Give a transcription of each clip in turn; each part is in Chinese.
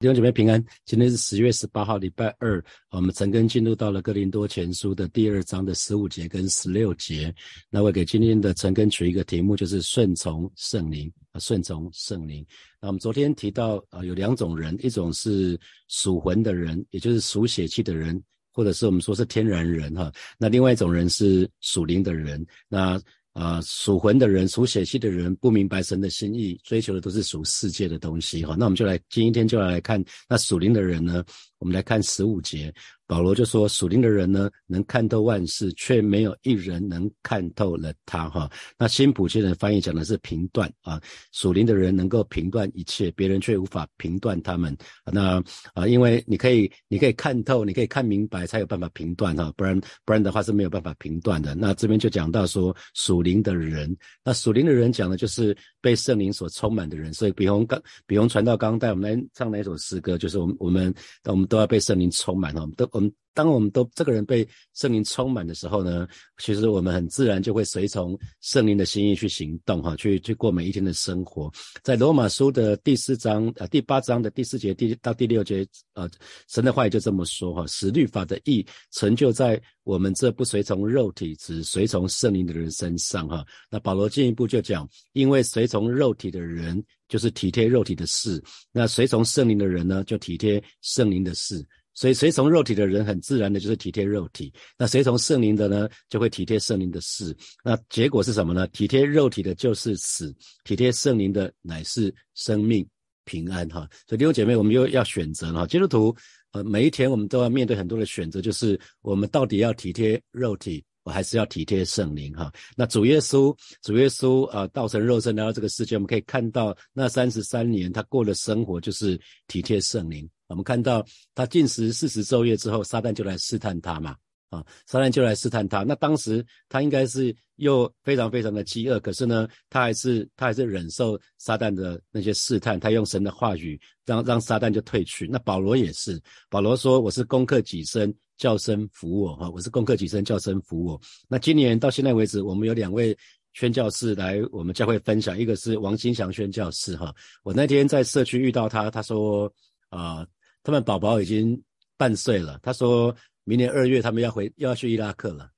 弟兄姐妹平安，今天是十月十八号，礼拜二。我们陈根进入到了哥林多前书的第二章的十五节跟十六节。那我给今天的陈根取一个题目，就是顺从圣灵啊，顺从圣灵。那我们昨天提到啊，有两种人，一种是属魂的人，也就是属血气的人，或者是我们说是天然人哈。那另外一种人是属灵的人。那啊，属魂的人、属血气的人，不明白神的心意，追求的都是属世界的东西。哈，那我们就来今天就来看那属灵的人呢。我们来看十五节。保罗就说：“属灵的人呢，能看透万事，却没有一人能看透了他。”哈，那新普京人翻译讲的是评断啊，属灵的人能够评断一切，别人却无法评断他们。那啊，因为你可以，你可以看透，你可以看明白，才有办法评断哈，不然不然的话是没有办法评断的。那这边就讲到说，属灵的人，那属灵的人讲的就是被圣灵所充满的人。所以，比方刚，比方传道刚带我们来唱那首诗歌，就是我们我们我们都要被圣灵充满哈，都。我们当我们都这个人被圣灵充满的时候呢，其实我们很自然就会随从圣灵的心意去行动，哈，去去过每一天的生活。在罗马书的第四章啊第八章的第四节第到第六节，呃，神的话也就这么说，哈，使律法的意成就在我们这不随从肉体，只随从圣灵的人身上，哈。那保罗进一步就讲，因为随从肉体的人就是体贴肉体的事，那随从圣灵的人呢，就体贴圣灵的事。所以，随从肉体的人很自然的就是体贴肉体；那随从圣灵的呢，就会体贴圣灵的事。那结果是什么呢？体贴肉体的就是死，体贴圣灵的乃是生命平安。哈，所以弟兄姐妹，我们又要选择了。基督徒，呃，每一天我们都要面对很多的选择，就是我们到底要体贴肉体，我还是要体贴圣灵？哈，那主耶稣，主耶稣啊，道成肉身来到这个世界，我们可以看到那三十三年他过的生活就是体贴圣灵。我们看到他进食四十昼夜之后，撒旦就来试探他嘛，啊，撒旦就来试探他。那当时他应该是又非常非常的饥饿，可是呢，他还是他还是忍受撒旦的那些试探，他用神的话语让让撒旦就退去。那保罗也是，保罗说我是攻克己身，叫声服我，哈，我是攻克己身，叫声服我。那今年到现在为止，我们有两位宣教士来我们教会分享，一个是王新祥宣教士，哈，我那天在社区遇到他，他说啊。他们宝宝已经半岁了，他说明年二月他们要回，又要去伊拉克了，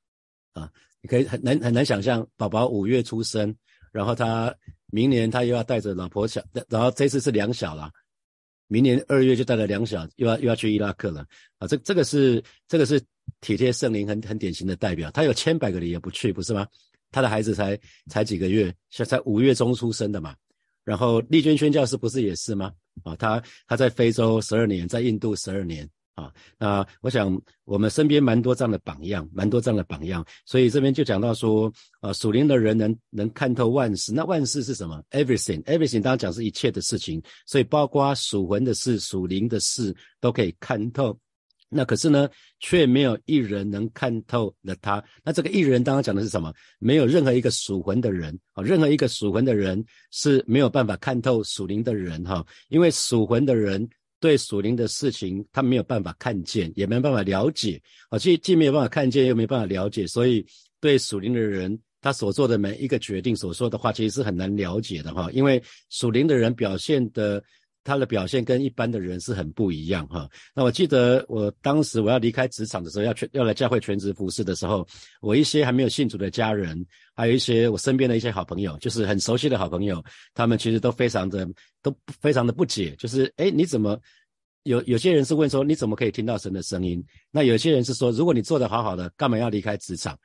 啊，你可以很难很难想象，宝宝五月出生，然后他明年他又要带着老婆小，然后这次是两小了，明年二月就带了两小，又要又要去伊拉克了，啊，这这个是这个是体贴圣灵很很典型的代表，他有千百个理由不去，不是吗？他的孩子才才几个月，才才五月中出生的嘛。然后丽娟宣教师不是也是吗？啊，他他在非洲十二年，在印度十二年啊。那我想我们身边蛮多这样的榜样，蛮多这样的榜样。所以这边就讲到说，啊，属灵的人能能看透万事。那万事是什么？Everything，Everything，当然讲是一切的事情。所以包括属魂的事、属灵的事都可以看透。那可是呢，却没有一人能看透了他。那这个一人，刚刚讲的是什么？没有任何一个属魂的人啊，任何一个属魂的人是没有办法看透属灵的人哈。因为属魂的人对属灵的事情，他没有办法看见，也没有办法了解啊。既既没有办法看见，又没办法了解，所以对属灵的人，他所做的每一个决定、所说的话，其实是很难了解的哈。因为属灵的人表现的。他的表现跟一般的人是很不一样哈。那我记得我当时我要离开职场的时候，要全要来教会全职服侍的时候，我一些还没有信主的家人，还有一些我身边的一些好朋友，就是很熟悉的好朋友，他们其实都非常的都非常的不解，就是哎你怎么有有些人是问说你怎么可以听到神的声音？那有些人是说如果你做得好好的，干嘛要离开职场？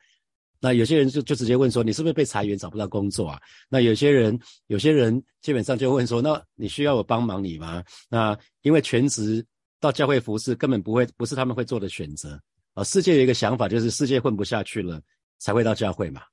那有些人就就直接问说，你是不是被裁员找不到工作啊？那有些人有些人基本上就问说，那你需要我帮忙你吗？那因为全职到教会服侍根本不会不是他们会做的选择啊。世界有一个想法就是世界混不下去了才会到教会嘛。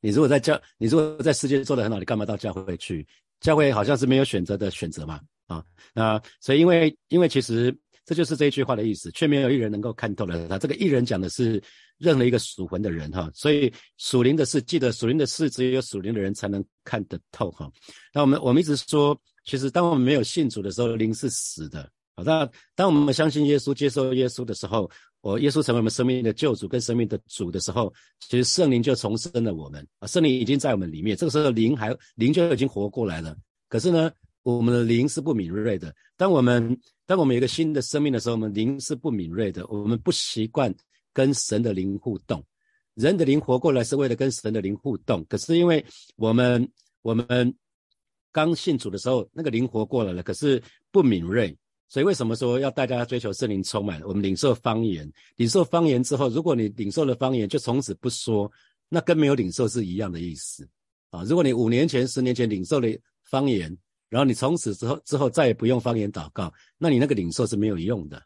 你如果在教你如果在世界做得很好，你干嘛到教会去？教会好像是没有选择的选择嘛啊。那所以因为因为其实这就是这一句话的意思，却没有一人能够看透了他。这个一人讲的是。任何一个属魂的人哈，所以属灵的事，记得属灵的事，只有属灵的人才能看得透哈。那我们我们一直说，其实当我们没有信主的时候，灵是死的。好，那当我们相信耶稣、接受耶稣的时候，我耶稣成为我们生命的救主跟生命的主的时候，其实圣灵就重生了我们啊。圣灵已经在我们里面，这个时候灵还灵就已经活过来了。可是呢，我们的灵是不敏锐的。当我们当我们有一个新的生命的时候，我们灵是不敏锐的。我们不习惯跟神的灵互动。人的灵活过来是为了跟神的灵互动，可是因为我们我们刚信主的时候，那个灵活过来了，可是不敏锐。所以为什么说要大家追求圣灵充满？我们领受方言，领受方言之后，如果你领受了方言，就从此不说，那跟没有领受是一样的意思啊。如果你五年前、十年前领受了方言，然后你从此之后之后再也不用方言祷告，那你那个领受是没有用的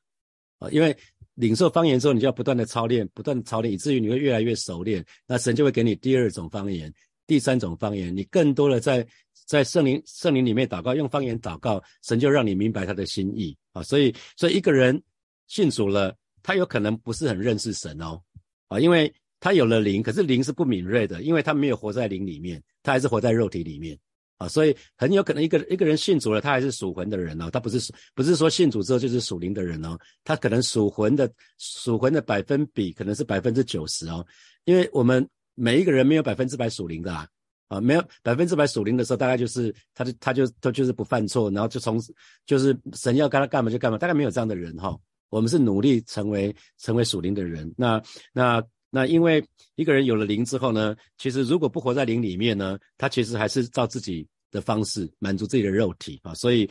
啊。因为领受方言之后，你就要不断的操练，不断的操练，以至于你会越来越熟练，那神就会给你第二种方言、第三种方言，你更多的在。在圣灵圣灵里面祷告，用方言祷告，神就让你明白他的心意啊！所以，所以一个人信主了，他有可能不是很认识神哦啊，因为他有了灵，可是灵是不敏锐的，因为他没有活在灵里面，他还是活在肉体里面啊，所以很有可能一个一个人信主了，他还是属魂的人哦，他不是不是说信主之后就是属灵的人哦，他可能属魂的属魂的百分比可能是百分之九十哦，因为我们每一个人没有百分之百属灵的啊。啊，没有百分之百属灵的时候，大概就是他就他就他就是不犯错，然后就从就是神要跟他干嘛就干嘛，大概没有这样的人哈。我们是努力成为成为属灵的人。那那那，因为一个人有了灵之后呢，其实如果不活在灵里面呢，他其实还是照自己的方式满足自己的肉体啊，所以。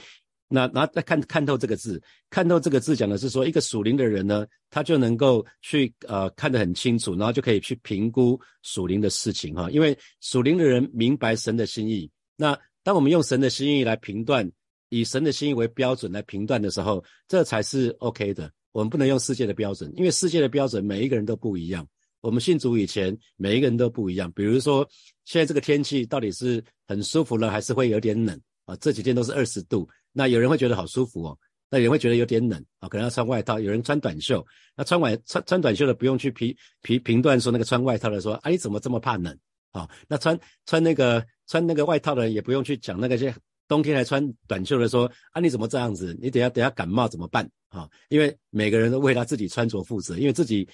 那然后再看看透这个字，看透这个字讲的是说，一个属灵的人呢，他就能够去呃看得很清楚，然后就可以去评估属灵的事情哈。因为属灵的人明白神的心意。那当我们用神的心意来评断，以神的心意为标准来评断的时候，这才是 OK 的。我们不能用世界的标准，因为世界的标准每一个人都不一样。我们信主以前，每一个人都不一样。比如说，现在这个天气到底是很舒服了，还是会有点冷啊？这几天都是二十度。那有人会觉得好舒服哦，那有人会觉得有点冷啊，可能要穿外套。有人穿短袖，那穿外穿穿短袖的不用去评评评断说那个穿外套的说，啊你怎么这么怕冷啊？那穿穿那个穿那个外套的人也不用去讲那个些冬天还穿短袖的说，啊你怎么这样子？你等下等下感冒怎么办啊？因为每个人都为他自己穿着负责，因为自己。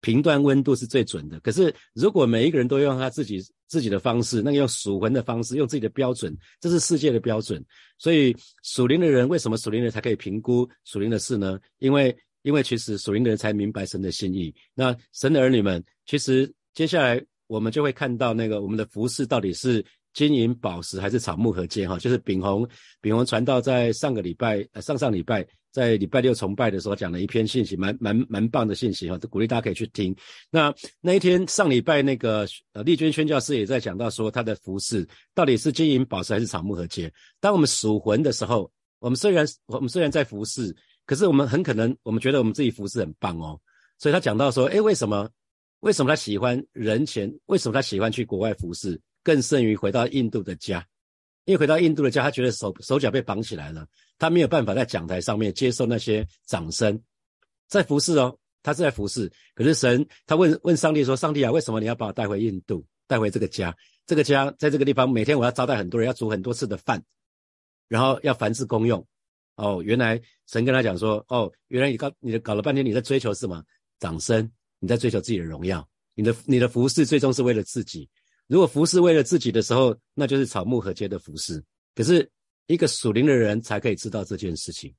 评断温度是最准的，可是如果每一个人都用他自己自己的方式，那个用属魂的方式，用自己的标准，这是世界的标准。所以属灵的人为什么属灵的人才可以评估属灵的事呢？因为因为其实属灵的人才明白神的心意。那神的儿女们，其实接下来我们就会看到那个我们的服饰到底是。金银宝石还是草木合金哈，就是炳宏炳宏传道在上个礼拜呃上上礼拜在礼拜六崇拜的时候讲了一篇信息，蛮蛮蛮棒的信息哈，鼓励大家可以去听。那那一天上礼拜那个呃丽娟宣教师也在讲到说他的服饰到底是金银宝石还是草木合金。当我们属魂的时候，我们虽然我们虽然在服饰，可是我们很可能我们觉得我们自己服饰很棒哦。所以他讲到说，哎，为什么为什么他喜欢人前？为什么他喜欢去国外服饰？更胜于回到印度的家，因为回到印度的家，他觉得手手脚被绑起来了，他没有办法在讲台上面接受那些掌声，在服侍哦，他是在服侍。可是神，他问问上帝说：“上帝啊，为什么你要把我带回印度，带回这个家？这个家在这个地方，每天我要招待很多人，要煮很多次的饭，然后要凡事公用。”哦，原来神跟他讲说：“哦，原来你搞你的搞了半天，你在追求什么？掌声？你在追求自己的荣耀？你的你的服侍最终是为了自己。”如果服侍为了自己的时候，那就是草木合接的服侍。可是一个属灵的人才可以知道这件事情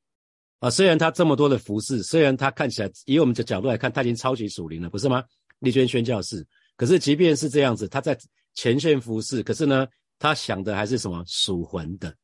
啊。虽然他这么多的服侍，虽然他看起来以我们的角度来看，他已经超级属灵了，不是吗？丽娟宣教士。可是即便是这样子，他在前线服侍，可是呢，他想的还是什么属魂的。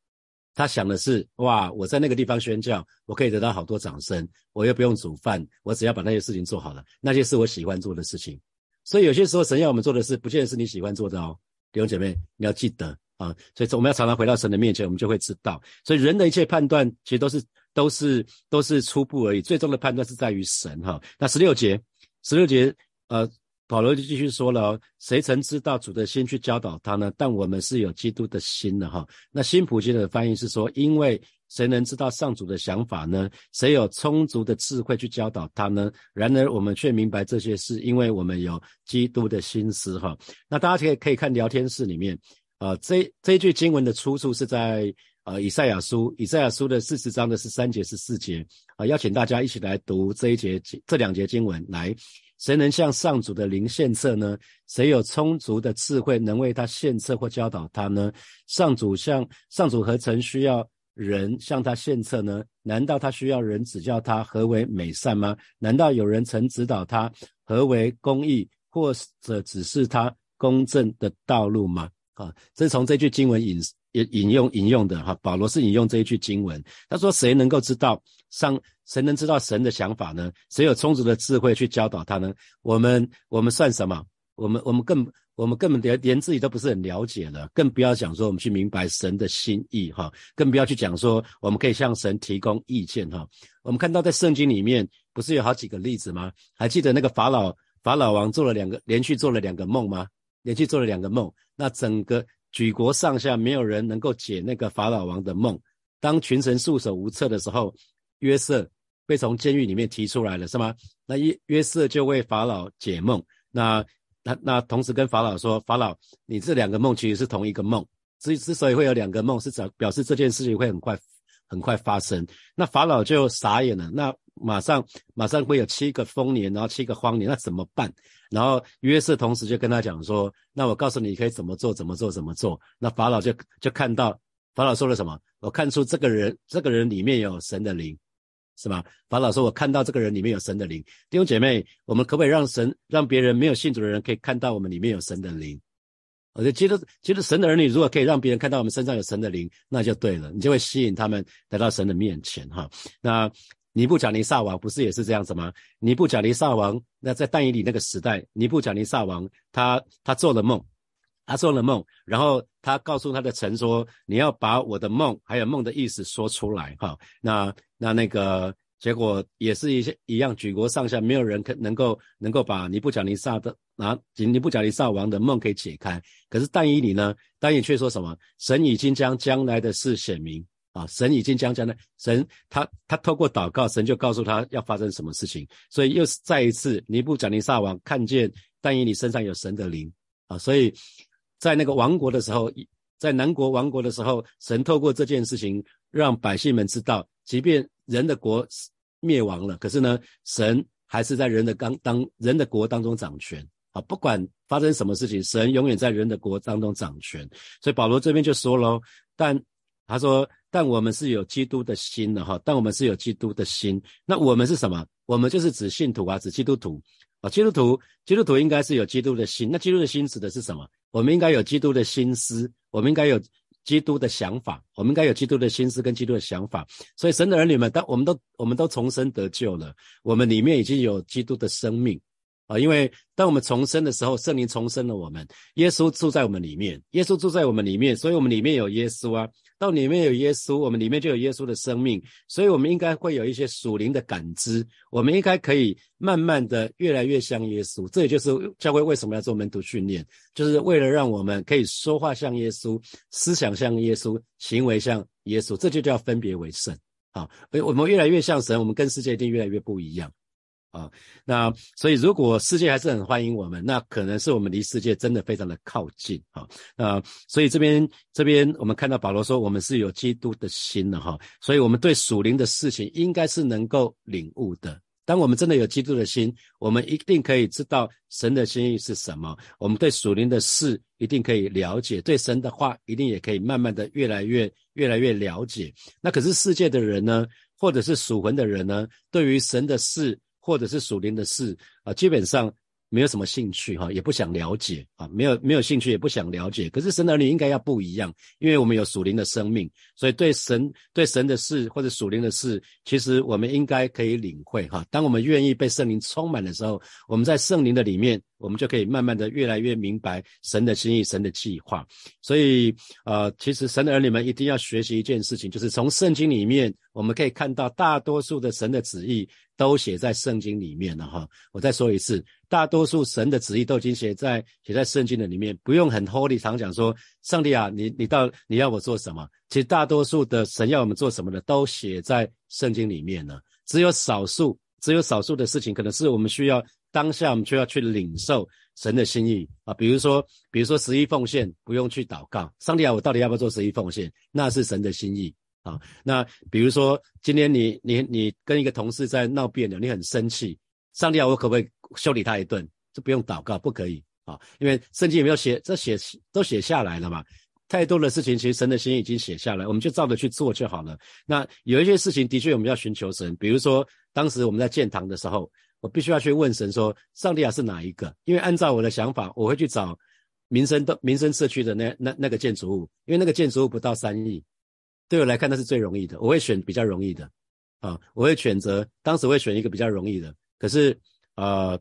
他想的是哇，我在那个地方宣教，我可以得到好多掌声，我又不用煮饭，我只要把那些事情做好了，那些是我喜欢做的事情。所以有些时候神要我们做的事，不见得是你喜欢做的哦，弟兄姐妹，你要记得啊。所以我们要常常回到神的面前，我们就会知道。所以人的一切判断，其实都是都是都是初步而已，最终的判断是在于神哈。那十六节，十六节，呃，保罗就继续说了，谁曾知道主的心去教导他呢？但我们是有基督的心的哈。那新普金的翻译是说，因为。谁能知道上主的想法呢？谁有充足的智慧去教导他呢？然而我们却明白这些事，因为我们有基督的心思。哈，那大家可以可以看聊天室里面，啊，这这一句经文的出处是在呃以赛亚书，以赛亚书的四十章的十三节、十四节。啊，邀请大家一起来读这一节这两节经文。来，谁能向上主的灵献策呢？谁有充足的智慧能为他献策或教导他呢？上主向上主何曾需要？人向他献策呢？难道他需要人指教他何为美善吗？难道有人曾指导他何为公义，或者指示他公正的道路吗？啊，这是从这句经文引引引用引用的哈。保罗是引用这一句经文，他说：“谁能够知道上？谁能知道神的想法呢？谁有充足的智慧去教导他呢？我们我们算什么？我们我们更。”我们根本连连自己都不是很了解了，更不要讲说我们去明白神的心意哈，更不要去讲说我们可以向神提供意见哈。我们看到在圣经里面不是有好几个例子吗？还记得那个法老法老王做了两个连续做了两个梦吗？连续做了两个梦，那整个举国上下没有人能够解那个法老王的梦。当群臣束手无策的时候，约瑟被从监狱里面提出来了，是吗？那约约瑟就为法老解梦，那。那那同时跟法老说，法老，你这两个梦其实是同一个梦，之之所以会有两个梦，是表表示这件事情会很快很快发生。那法老就傻眼了，那马上马上会有七个丰年，然后七个荒年，那怎么办？然后约瑟同时就跟他讲说，那我告诉你可以怎么做，怎么做，怎么做。那法老就就看到法老说了什么？我看出这个人这个人里面有神的灵。是吧？法老说：“我看到这个人里面有神的灵。”弟兄姐妹，我们可不可以让神、让别人没有信主的人可以看到我们里面有神的灵？我就觉得，觉得神的儿女如果可以让别人看到我们身上有神的灵，那就对了，你就会吸引他们来到神的面前。哈，那尼布甲尼撒王不是也是这样子吗？尼布甲尼撒王，那在但以里那个时代，尼布甲尼撒王他他做了梦，他做了梦，然后他告诉他的臣说：“你要把我的梦还有梦的意思说出来。”哈，那。那那个结果也是一些一样，举国上下没有人可能够能够把尼布甲尼撒的拿尼布甲尼撒王的梦给解开。可是但以理呢？但以却说什么？神已经将将来的事显明啊！神已经将将来，神他他透过祷告，神就告诉他要发生什么事情。所以又是再一次，尼布甲尼撒王看见但以理身上有神的灵啊！所以在那个王国的时候，在南国王国的时候，神透过这件事情让百姓们知道。即便人的国灭亡了，可是呢，神还是在人的当当人的国当中掌权啊！不管发生什么事情，神永远在人的国当中掌权。所以保罗这边就说喽，但他说，但我们是有基督的心的哈，但我们是有基督的心。那我们是什么？我们就是指信徒啊，指基督徒啊。基督徒，基督徒应该是有基督的心。那基督的心指的是什么？我们应该有基督的心思，我们应该有。基督的想法，我们应该有基督的心思跟基督的想法。所以神的儿女们，当我们都我们都重生得救了，我们里面已经有基督的生命啊。因为当我们重生的时候，圣灵重生了我们，耶稣住在我们里面，耶稣住在我们里面，所以我们里面有耶稣啊。到里面有耶稣，我们里面就有耶稣的生命，所以我们应该会有一些属灵的感知，我们应该可以慢慢的越来越像耶稣。这也就是教会为什么要做门徒训练，就是为了让我们可以说话像耶稣，思想像耶稣，行为像耶稣，这就叫分别为圣。好，我们越来越像神，我们跟世界一定越来越不一样。啊，那所以如果世界还是很欢迎我们，那可能是我们离世界真的非常的靠近啊。那所以这边这边我们看到保罗说，我们是有基督的心的哈，所以我们对属灵的事情应该是能够领悟的。当我们真的有基督的心，我们一定可以知道神的心意是什么。我们对属灵的事一定可以了解，对神的话一定也可以慢慢的越来越越来越了解。那可是世界的人呢，或者是属魂的人呢，对于神的事。或者是属灵的事啊，基本上没有什么兴趣哈，也不想了解啊，没有没有兴趣，也不想了解。可是神的儿女应该要不一样，因为我们有属灵的生命，所以对神对神的事或者属灵的事，其实我们应该可以领会哈。当我们愿意被圣灵充满的时候，我们在圣灵的里面，我们就可以慢慢的越来越明白神的心意、神的计划。所以呃，其实神的儿女们一定要学习一件事情，就是从圣经里面我们可以看到大多数的神的旨意。都写在圣经里面了哈，我再说一次，大多数神的旨意都已经写在写在圣经的里面，不用很 holy 常讲说，上帝啊，你你到你要我做什么？其实大多数的神要我们做什么的，都写在圣经里面了。只有少数，只有少数的事情，可能是我们需要当下我们就要去领受神的心意啊。比如说，比如说十一奉献，不用去祷告，上帝啊，我到底要不要做十一奉献？那是神的心意。啊，那比如说今天你你你跟一个同事在闹别扭，你很生气，上帝啊，我可不可以修理他一顿？这不用祷告，不可以啊，因为圣经有没有写？这写都写下来了嘛。太多的事情，其实神的心已经写下来，我们就照着去做就好了。那有一些事情的确我们要寻求神，比如说当时我们在建堂的时候，我必须要去问神说：“上帝啊，是哪一个？”因为按照我的想法，我会去找民生的民生社区的那那那个建筑物，因为那个建筑物不到三亿，对我来看那是最容易的，我会选比较容易的啊，我会选择当时会选一个比较容易的。可是呃，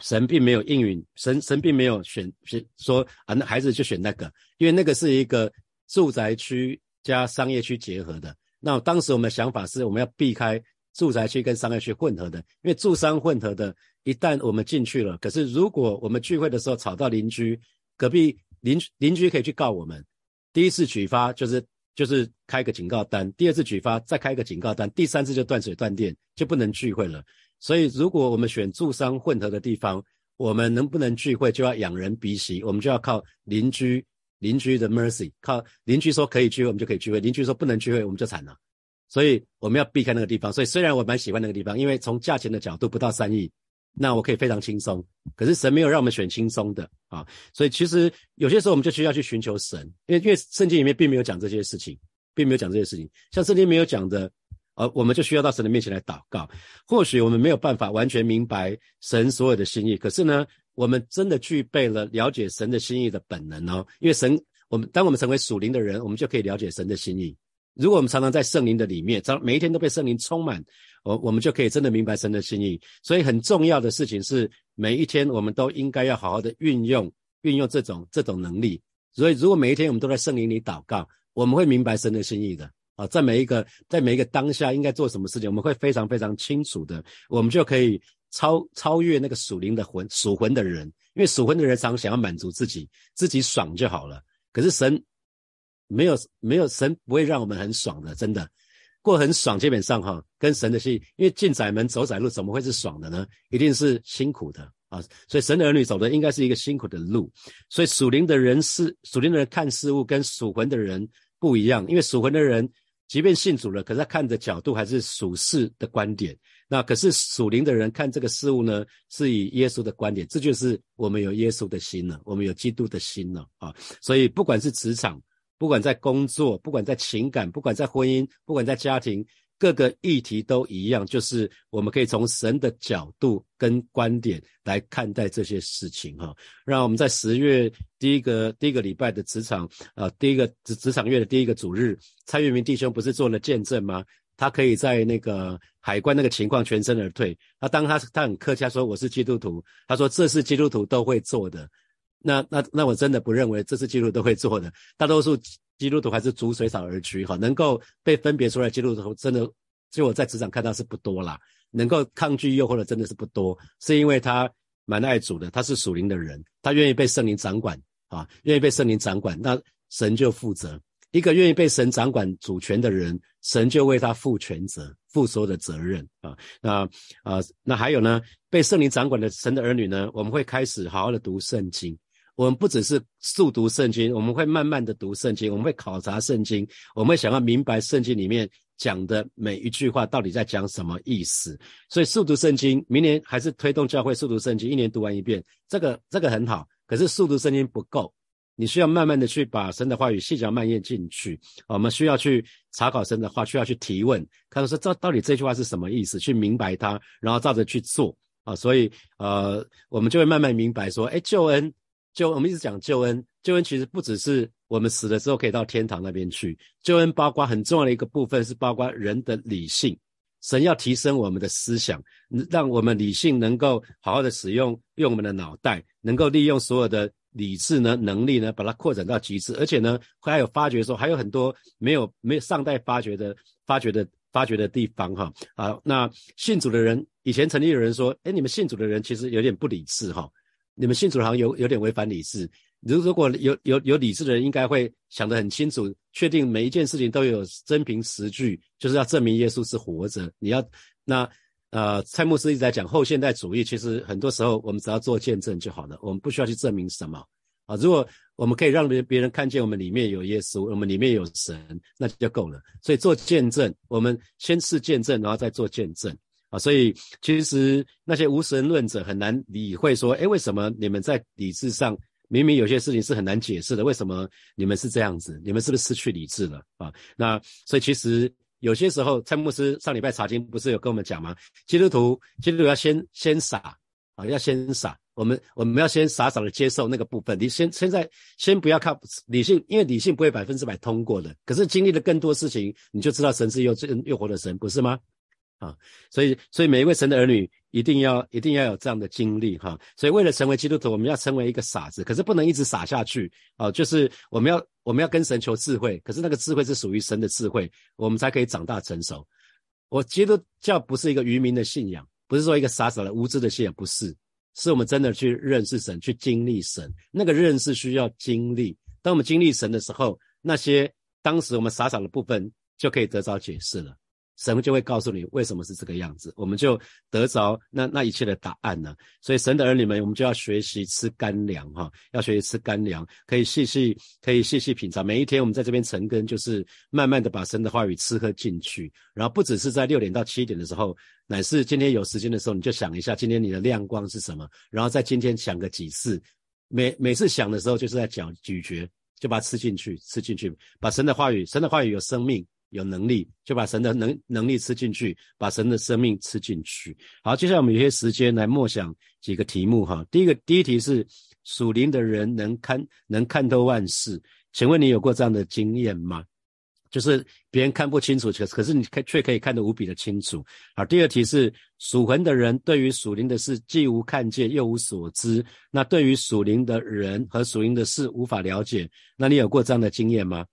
神并没有应允，神神并没有选选说啊，那孩子就选那个，因为那个是一个住宅区加商业区结合的。那当时我们的想法是，我们要避开住宅区跟商业区混合的，因为住商混合的，一旦我们进去了，可是如果我们聚会的时候吵到邻居，隔壁邻邻居可以去告我们。第一次举发就是就是开个警告单，第二次举发再开个警告单，第三次就断水断电，就不能聚会了。所以，如果我们选住商混合的地方，我们能不能聚会，就要仰人鼻息，我们就要靠邻居邻居的 mercy，靠邻居说可以聚会，我们就可以聚会；邻居说不能聚会，我们就惨了。所以，我们要避开那个地方。所以，虽然我蛮喜欢那个地方，因为从价钱的角度不到三亿，那我可以非常轻松。可是神没有让我们选轻松的啊，所以其实有些时候我们就需要去寻求神，因为因为圣经里面并没有讲这些事情，并没有讲这些事情，像圣经没有讲的。而我们就需要到神的面前来祷告。或许我们没有办法完全明白神所有的心意，可是呢，我们真的具备了了解神的心意的本能哦。因为神，我们当我们成为属灵的人，我们就可以了解神的心意。如果我们常常在圣灵的里面，常每一天都被圣灵充满，我我们就可以真的明白神的心意。所以很重要的事情是，每一天我们都应该要好好的运用运用这种这种能力。所以，如果每一天我们都在圣灵里祷告，我们会明白神的心意的。啊，在每一个在每一个当下应该做什么事情，我们会非常非常清楚的，我们就可以超超越那个属灵的魂属魂的人，因为属魂的人常想要满足自己，自己爽就好了。可是神没有没有神不会让我们很爽的，真的过很爽，基本上哈跟神的心，因为进窄门走窄路怎么会是爽的呢？一定是辛苦的啊。所以神的儿女走的应该是一个辛苦的路。所以属灵的人是属灵的人看事物跟属魂的人不一样，因为属魂的人。即便信主了，可是他看的角度还是属世的观点。那可是属灵的人看这个事物呢，是以耶稣的观点。这就是我们有耶稣的心了，我们有基督的心了啊！所以不管是职场，不管在工作，不管在情感，不管在婚姻，不管在家庭。各个议题都一样，就是我们可以从神的角度跟观点来看待这些事情哈。让我们在十月第一个第一个礼拜的职场啊，第一个职职场月的第一个主日，蔡月明弟兄不是做了见证吗？他可以在那个海关那个情况全身而退。他当他他很客气说我是基督徒，他说这是基督徒都会做的。那那那我真的不认为这是基督徒都会做的，大多数。基督徒还是逐水草而居哈，能够被分别出来，基督徒真的，就我在职场看到是不多啦。能够抗拒诱惑的真的是不多，是因为他蛮爱主的，他是属灵的人，他愿意被圣灵掌管啊，愿意被圣灵掌管，那神就负责。一个愿意被神掌管主权的人，神就为他负全责，负所有的责任啊。那啊，那还有呢，被圣灵掌管的神的儿女呢，我们会开始好好的读圣经。我们不只是速读圣经，我们会慢慢的读圣经，我们会考察圣经，我们会想要明白圣经里面讲的每一句话到底在讲什么意思。所以速读圣经，明年还是推动教会速读圣经，一年读完一遍，这个这个很好。可是速读圣经不够，你需要慢慢的去把神的话语细嚼慢咽进去。我们需要去查考神的话，需要去提问，看说这到底这句话是什么意思，去明白它，然后照着去做啊。所以呃，我们就会慢慢明白说，哎，救恩。就我们一直讲救恩，救恩其实不只是我们死了之后可以到天堂那边去，救恩包括很重要的一个部分是包括人的理性，神要提升我们的思想，让我们理性能够好好的使用，用我们的脑袋，能够利用所有的理智呢能力呢，把它扩展到极致，而且呢还有发掘说还有很多没有没有尚待发掘的发掘的发掘的地方哈啊，那信主的人以前曾经有人说，哎，你们信主的人其实有点不理智哈。你们信主好像有有点违反理智。如如果有有有理智的人，应该会想得很清楚，确定每一件事情都有真凭实据，就是要证明耶稣是活着。你要那呃，蔡牧师一直在讲后现代主义，其实很多时候我们只要做见证就好了，我们不需要去证明什么啊。如果我们可以让别别人看见我们里面有耶稣，我们里面有神，那就够了。所以做见证，我们先是见证，然后再做见证。啊，所以其实那些无神论者很难理会说，哎，为什么你们在理智上明明有些事情是很难解释的，为什么你们是这样子？你们是不是失去理智了啊？那所以其实有些时候，蔡牧师上礼拜查经不是有跟我们讲吗？基督徒，基督徒要先先傻啊，要先傻。我们我们要先傻傻的接受那个部分。你先现在先不要靠理性，因为理性不会百分之百通过的。可是经历了更多事情，你就知道神是又又活的神，不是吗？啊，所以所以每一位神的儿女一定要一定要有这样的经历哈。所以为了成为基督徒，我们要成为一个傻子，可是不能一直傻下去啊。就是我们要我们要跟神求智慧，可是那个智慧是属于神的智慧，我们才可以长大成熟。我基督教不是一个愚民的信仰，不是说一个傻傻的无知的信仰，不是，是我们真的去认识神，去经历神。那个认识需要经历，当我们经历神的时候，那些当时我们傻傻的部分就可以得到解释了。神就会告诉你为什么是这个样子，我们就得着那那一切的答案呢。所以神的儿女们，我们就要学习吃干粮哈，要学习吃干粮，可以细细可以细细品尝。每一天我们在这边成根，就是慢慢的把神的话语吃喝进去。然后不只是在六点到七点的时候，乃是今天有时间的时候，你就想一下今天你的亮光是什么，然后在今天想个几次，每每次想的时候就是在嚼咀嚼，就把它吃进去，吃进去，把神的话语，神的话语有生命。有能力就把神的能能力吃进去，把神的生命吃进去。好，接下来我们有些时间来默想几个题目哈。第一个第一题是属灵的人能看能看透万事，请问你有过这样的经验吗？就是别人看不清楚，可可是你可却可以看得无比的清楚。好，第二题是属魂的人对于属灵的事既无看见又无所知，那对于属灵的人和属灵的事无法了解，那你有过这样的经验吗？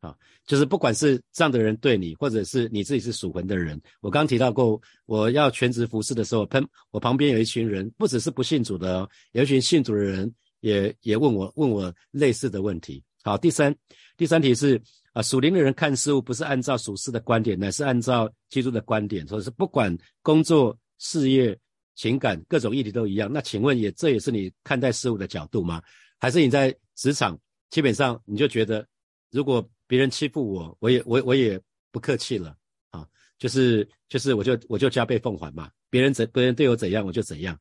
啊，就是不管是这样的人对你，或者是你自己是属魂的人，我刚提到过，我要全职服侍的时候，喷我旁边有一群人，不只是不信主的，哦有一群信主的人也也问我问我类似的问题。好，第三第三题是啊，属灵的人看事物不是按照属世的观点，乃是按照基督的观点，说是不管工作、事业、情感各种议题都一样。那请问也这也是你看待事物的角度吗？还是你在职场基本上你就觉得如果别人欺负我，我也我我也不客气了啊，就是就是我就我就加倍奉还嘛。别人怎别人对我怎样，我就怎样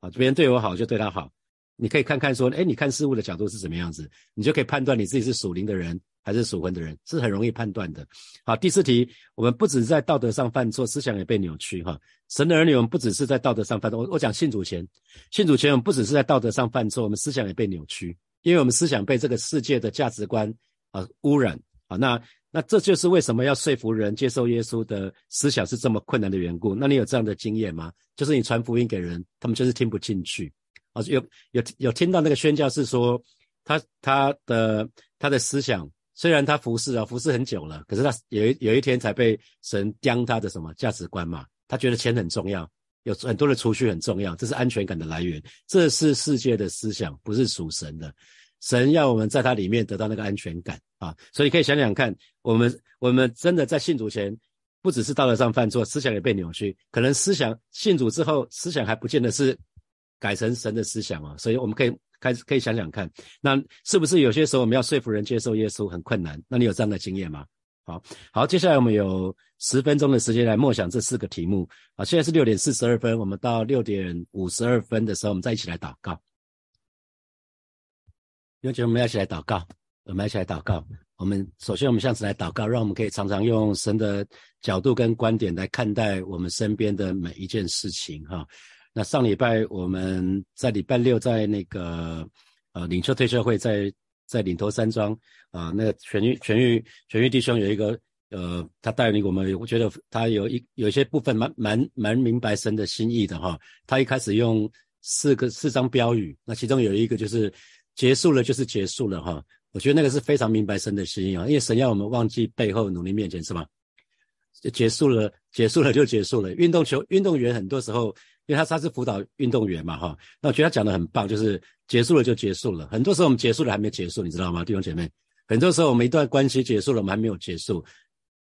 啊。别人对我好，就对他好。你可以看看说，哎，你看事物的角度是怎么样子，你就可以判断你自己是属灵的人还是属魂的人，是很容易判断的。好，第四题，我们不只是在道德上犯错，思想也被扭曲哈。神的儿女，我们不只是在道德上犯错，我我讲信主前，信主前我们不只是在道德上犯错，我们思想也被扭曲，因为我们思想被这个世界的价值观啊污染。啊，那那这就是为什么要说服人接受耶稣的思想是这么困难的缘故。那你有这样的经验吗？就是你传福音给人，他们就是听不进去。啊，有有有听到那个宣教士说，他他的他的思想虽然他服侍啊服侍很久了，可是他有一有一天才被神将他的什么价值观嘛？他觉得钱很重要，有很多的储蓄很重要，这是安全感的来源。这是世界的思想，不是属神的。神要我们在他里面得到那个安全感啊，所以可以想想看，我们我们真的在信主前，不只是道德上犯错，思想也被扭曲，可能思想信主之后，思想还不见得是改成神的思想啊，所以我们可以开始可以想想看，那是不是有些时候我们要说服人接受耶稣很困难？那你有这样的经验吗？好好，接下来我们有十分钟的时间来默想这四个题目啊，现在是六点四十二分，我们到六点五十二分的时候，我们再一起来祷告。有请我们要一起来祷告，我们一起来祷告。我们首先，我们向此来祷告，让我们可以常常用神的角度跟观点来看待我们身边的每一件事情。哈，那上礼拜我们在礼拜六在那个呃领袖退休会，在在领头山庄啊，那个全域全域全域弟兄有一个呃，他带领我们，我觉得他有一有一些部分蛮蛮蛮明白神的心意的哈。他一开始用四个四张标语，那其中有一个就是。结束了就是结束了哈，我觉得那个是非常明白神的心意啊，因为神要我们忘记背后，努力面前，是吧？结束了，结束了就结束了。运动球运动员很多时候，因为他他是辅导运动员嘛哈，那我觉得他讲的很棒，就是结束了就结束了。很多时候我们结束了还没结束，你知道吗，弟兄姐妹？很多时候我们一段关系结束了，我们还没有结束，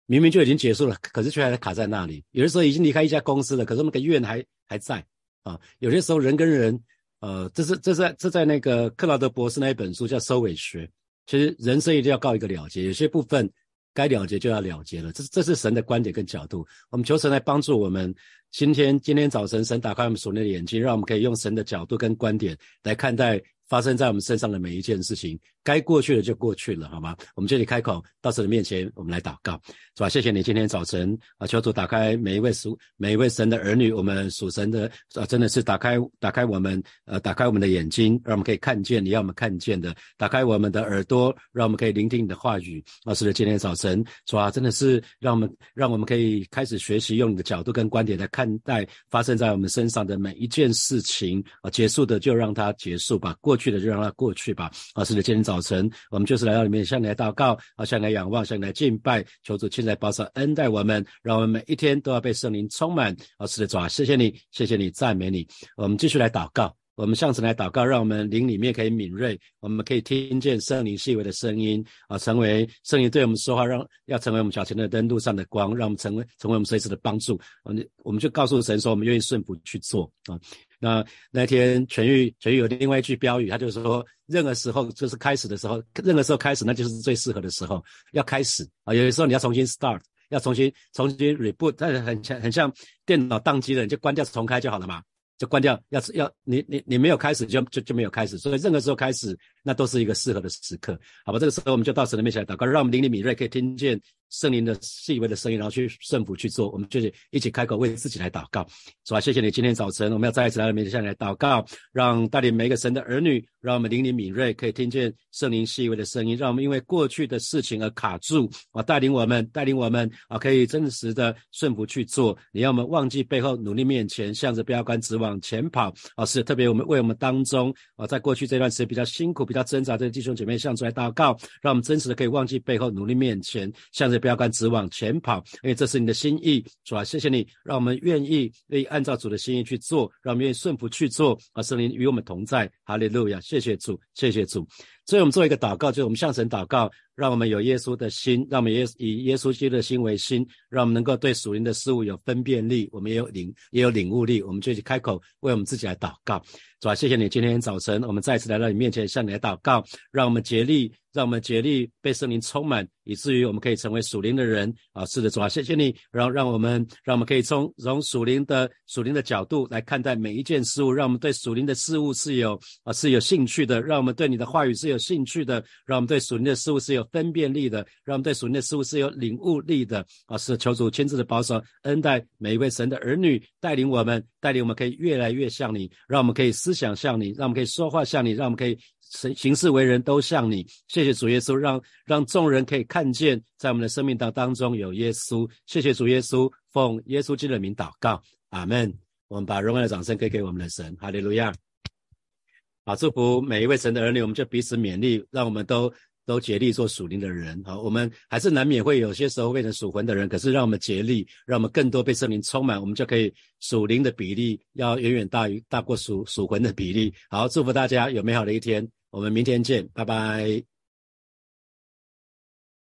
明明就已经结束了，可是却还卡在那里。有的时候已经离开一家公司了，可是那个怨还还在啊。有些时候人跟人。呃，这是这是这在那个克劳德博士那一本书叫《收尾学》。其实人生一定要告一个了结，有些部分该了结就要了结了。这这是神的观点跟角度。我们求神来帮助我们。今天今天早晨，神打开我们属灵的眼睛，让我们可以用神的角度跟观点来看待发生在我们身上的每一件事情，该过去的就过去了，好吗？我们这里开口到神的面前，我们来祷告，是吧？谢谢你今天早晨啊，求主打开每一位属每一位神的儿女，我们属神的啊，真的是打开打开我们呃，打开我们的眼睛，让我们可以看见你要我们看见的，打开我们的耳朵，让我们可以聆听你的话语。啊，师的，今天早晨，是吧？真的是让我们让我们可以开始学习用你的角度跟观点来看待发生在我们身上的每一件事情啊，结束的就让它结束吧，过去的就让它过去吧。啊，是的，今天早晨我们就是来到里面向你来祷告，啊，向你来仰望，向你来敬拜，求主亲自保守恩待我们，让我们每一天都要被圣灵充满。啊，是的，主啊，谢谢你，谢谢你，赞美你。我们继续来祷告，我们向神来祷告，让我们灵里面可以敏锐，我们可以听见圣灵细微的声音，啊，成为圣灵对我们说话，让要成为我们脚前的灯路上的光，让我们成为成为我们随时的帮助。我们我们就告诉神说，我们愿意顺服去做啊。那那天全愈全愈有另外一句标语，他就是说，任何时候就是开始的时候，任何时候开始，那就是最适合的时候，要开始啊。有的时候你要重新 start，要重新重新 reboot，但是很像很像电脑宕机了，你就关掉重开就好了嘛，就关掉。要要你你你没有开始就就就没有开始，所以任何时候开始，那都是一个适合的时刻，好吧？这个时候我们就到神的面前来祷告，让我们灵里敏锐可以听见。圣灵的细微的声音，然后去顺服去做，我们就是一起开口为自己来祷告，是吧？谢谢你，今天早晨我们要再一次来到面前来祷告，让带领每一个神的儿女，让我们灵灵敏锐，可以听见圣灵细微的声音，让我们因为过去的事情而卡住啊，带领我们，带领我们啊，可以真实的顺服去做。你要我们忘记背后，努力面前，向着标杆直往前跑啊！是特别我们为我们当中啊，在过去这段时间比较辛苦、比较挣扎的弟兄姐妹向主来祷告，让我们真实的可以忘记背后，努力面前，向着。标杆直往前跑，因为这是你的心意，是吧？谢谢你，让我们愿意愿意按照主的心意去做，让我们愿意顺服去做。啊，圣灵与我们同在，哈利路亚！谢谢主，谢谢主。所以我们做一个祷告，就是我们向神祷告，让我们有耶稣的心，让我们耶以耶稣基督的心为心，让我们能够对属灵的事物有分辨力，我们也有领也有领悟力，我们就去开口为我们自己来祷告，主啊？谢谢你，今天早晨我们再次来到你面前，向你来祷告，让我们竭力。让我们竭力被圣灵充满，以至于我们可以成为属灵的人啊！是的，主啊，谢谢你，让让我们让我们可以从从属灵的属灵的角度来看待每一件事物，让我们对属灵的事物是有啊是有兴趣的，让我们对你的话语是有兴趣的，让我们对属灵的事物是有分辨力的，让我们对属灵的事物是有领悟力的啊！是求主亲自的保守恩待每一位神的儿女，带领我们，带领我们可以越来越像你，让我们可以思想像你，让我们可以说话像你，让我们可以。行行事为人都像你，谢谢主耶稣，让让众人可以看见，在我们的生命当当中有耶稣。谢谢主耶稣，奉耶稣基督的名祷告，阿门。我们把荣耀的掌声给给我们的神，哈利路亚。好，祝福每一位神的儿女，我们就彼此勉励，让我们都都竭力做属灵的人。好，我们还是难免会有些时候变成属魂的人，可是让我们竭力，让我们更多被圣灵充满，我们就可以属灵的比例要远远大于大过属属魂的比例。好，祝福大家有美好的一天。我们明天见，拜拜。